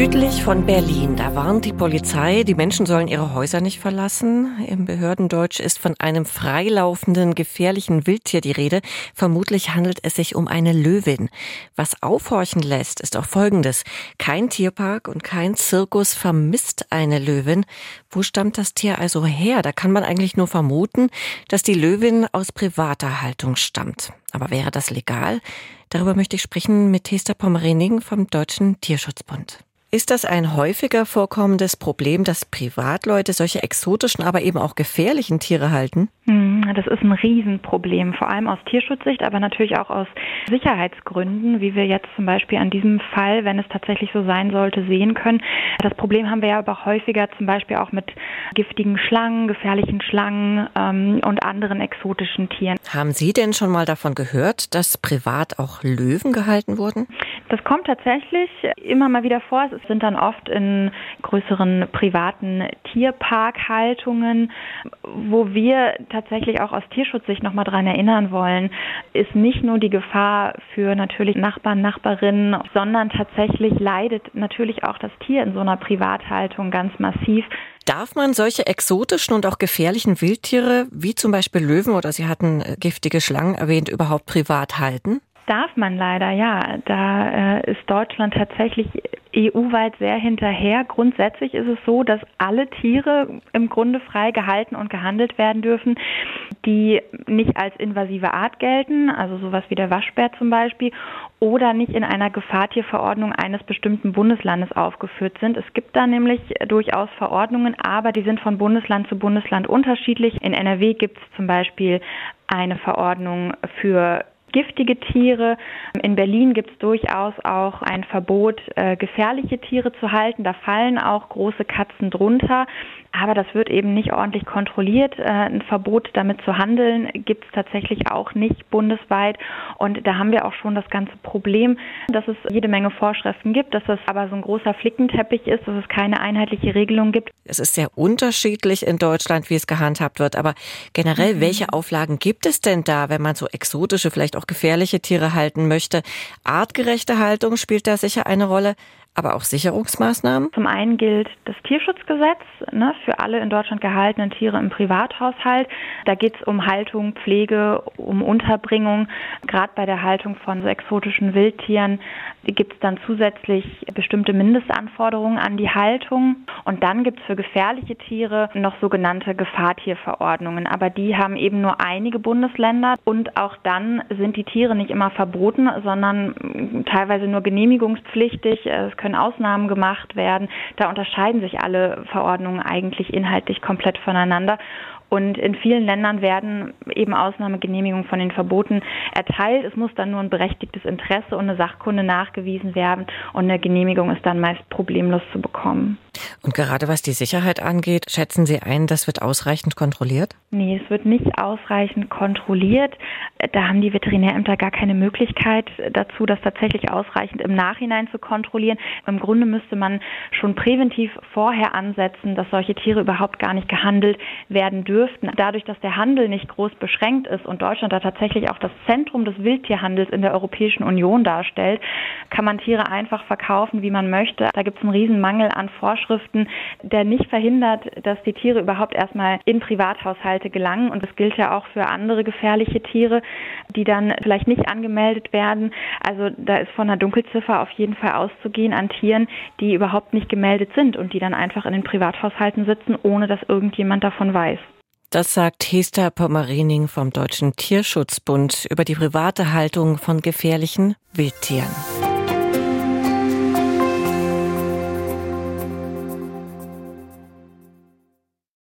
Südlich von Berlin, da warnt die Polizei, die Menschen sollen ihre Häuser nicht verlassen. Im Behördendeutsch ist von einem freilaufenden, gefährlichen Wildtier die Rede. Vermutlich handelt es sich um eine Löwin. Was aufhorchen lässt, ist auch Folgendes. Kein Tierpark und kein Zirkus vermisst eine Löwin. Wo stammt das Tier also her? Da kann man eigentlich nur vermuten, dass die Löwin aus privater Haltung stammt. Aber wäre das legal? Darüber möchte ich sprechen mit Hester Pommerening vom Deutschen Tierschutzbund. Ist das ein häufiger vorkommendes Problem, dass Privatleute solche exotischen, aber eben auch gefährlichen Tiere halten? Hm, das ist ein Riesenproblem, vor allem aus Tierschutzsicht, aber natürlich auch aus Sicherheitsgründen, wie wir jetzt zum Beispiel an diesem Fall, wenn es tatsächlich so sein sollte, sehen können. Das Problem haben wir ja aber häufiger zum Beispiel auch mit giftigen Schlangen, gefährlichen Schlangen ähm, und anderen exotischen Tieren. Haben Sie denn schon mal davon gehört, dass privat auch Löwen gehalten wurden? Das kommt tatsächlich immer mal wieder vor. Es sind dann oft in größeren privaten Tierparkhaltungen, wo wir tatsächlich auch aus Tierschutzsicht nochmal dran erinnern wollen, ist nicht nur die Gefahr für natürlich Nachbarn, Nachbarinnen, sondern tatsächlich leidet natürlich auch das Tier in so einer Privathaltung ganz massiv. Darf man solche exotischen und auch gefährlichen Wildtiere, wie zum Beispiel Löwen oder Sie hatten äh, giftige Schlangen erwähnt, überhaupt privat halten? Darf man leider, ja. Da äh, ist Deutschland tatsächlich EU-weit sehr hinterher. Grundsätzlich ist es so, dass alle Tiere im Grunde frei gehalten und gehandelt werden dürfen, die nicht als invasive Art gelten, also sowas wie der Waschbär zum Beispiel, oder nicht in einer Gefahrtierverordnung eines bestimmten Bundeslandes aufgeführt sind. Es gibt da nämlich durchaus Verordnungen, aber die sind von Bundesland zu Bundesland unterschiedlich. In NRW gibt es zum Beispiel eine Verordnung für giftige Tiere. In Berlin gibt es durchaus auch ein Verbot, äh, gefährliche Tiere zu halten. Da fallen auch große Katzen drunter. Aber das wird eben nicht ordentlich kontrolliert. Äh, ein Verbot damit zu handeln gibt es tatsächlich auch nicht bundesweit. Und da haben wir auch schon das ganze Problem, dass es jede Menge Vorschriften gibt, dass es aber so ein großer Flickenteppich ist, dass es keine einheitliche Regelung gibt. Es ist sehr unterschiedlich in Deutschland, wie es gehandhabt wird. Aber generell, mhm. welche Auflagen gibt es denn da, wenn man so exotische, vielleicht auch gefährliche Tiere halten möchte? Artgerechte Haltung spielt da sicher eine Rolle aber auch Sicherungsmaßnahmen? Zum einen gilt das Tierschutzgesetz ne, für alle in Deutschland gehaltenen Tiere im Privathaushalt. Da geht es um Haltung, Pflege, um Unterbringung. Gerade bei der Haltung von so exotischen Wildtieren gibt es dann zusätzlich bestimmte Mindestanforderungen an die Haltung. Und dann gibt es für gefährliche Tiere noch sogenannte Gefahrtierverordnungen. Aber die haben eben nur einige Bundesländer. Und auch dann sind die Tiere nicht immer verboten, sondern teilweise nur genehmigungspflichtig. Es können Ausnahmen gemacht werden. Da unterscheiden sich alle Verordnungen eigentlich inhaltlich komplett voneinander. Und in vielen Ländern werden eben Ausnahmegenehmigungen von den Verboten erteilt. Es muss dann nur ein berechtigtes Interesse und eine Sachkunde nachgewiesen werden und eine Genehmigung ist dann meist problemlos zu bekommen. Und gerade was die Sicherheit angeht, schätzen Sie ein, das wird ausreichend kontrolliert? Nee, es wird nicht ausreichend kontrolliert. Da haben die Veterinärämter gar keine Möglichkeit dazu, das tatsächlich ausreichend im Nachhinein zu kontrollieren. Im Grunde müsste man schon präventiv vorher ansetzen, dass solche Tiere überhaupt gar nicht gehandelt werden dürften. Dadurch, dass der Handel nicht groß beschränkt ist und Deutschland da tatsächlich auch das Zentrum des Wildtierhandels in der Europäischen Union darstellt, kann man Tiere einfach verkaufen, wie man möchte. Da gibt es einen riesen Mangel an Vorschriften, der nicht verhindert, dass die Tiere überhaupt erstmal in Privathaushalte gelangen. Und das gilt ja auch für andere gefährliche Tiere, die dann vielleicht nicht angemeldet werden. Also da ist von einer Dunkelziffer auf jeden Fall auszugehen an Tieren, die überhaupt nicht gemeldet sind und die dann einfach in den Privathaushalten sitzen, ohne dass irgendjemand davon weiß. Das sagt Hester Pommerening vom Deutschen Tierschutzbund über die private Haltung von gefährlichen Wildtieren.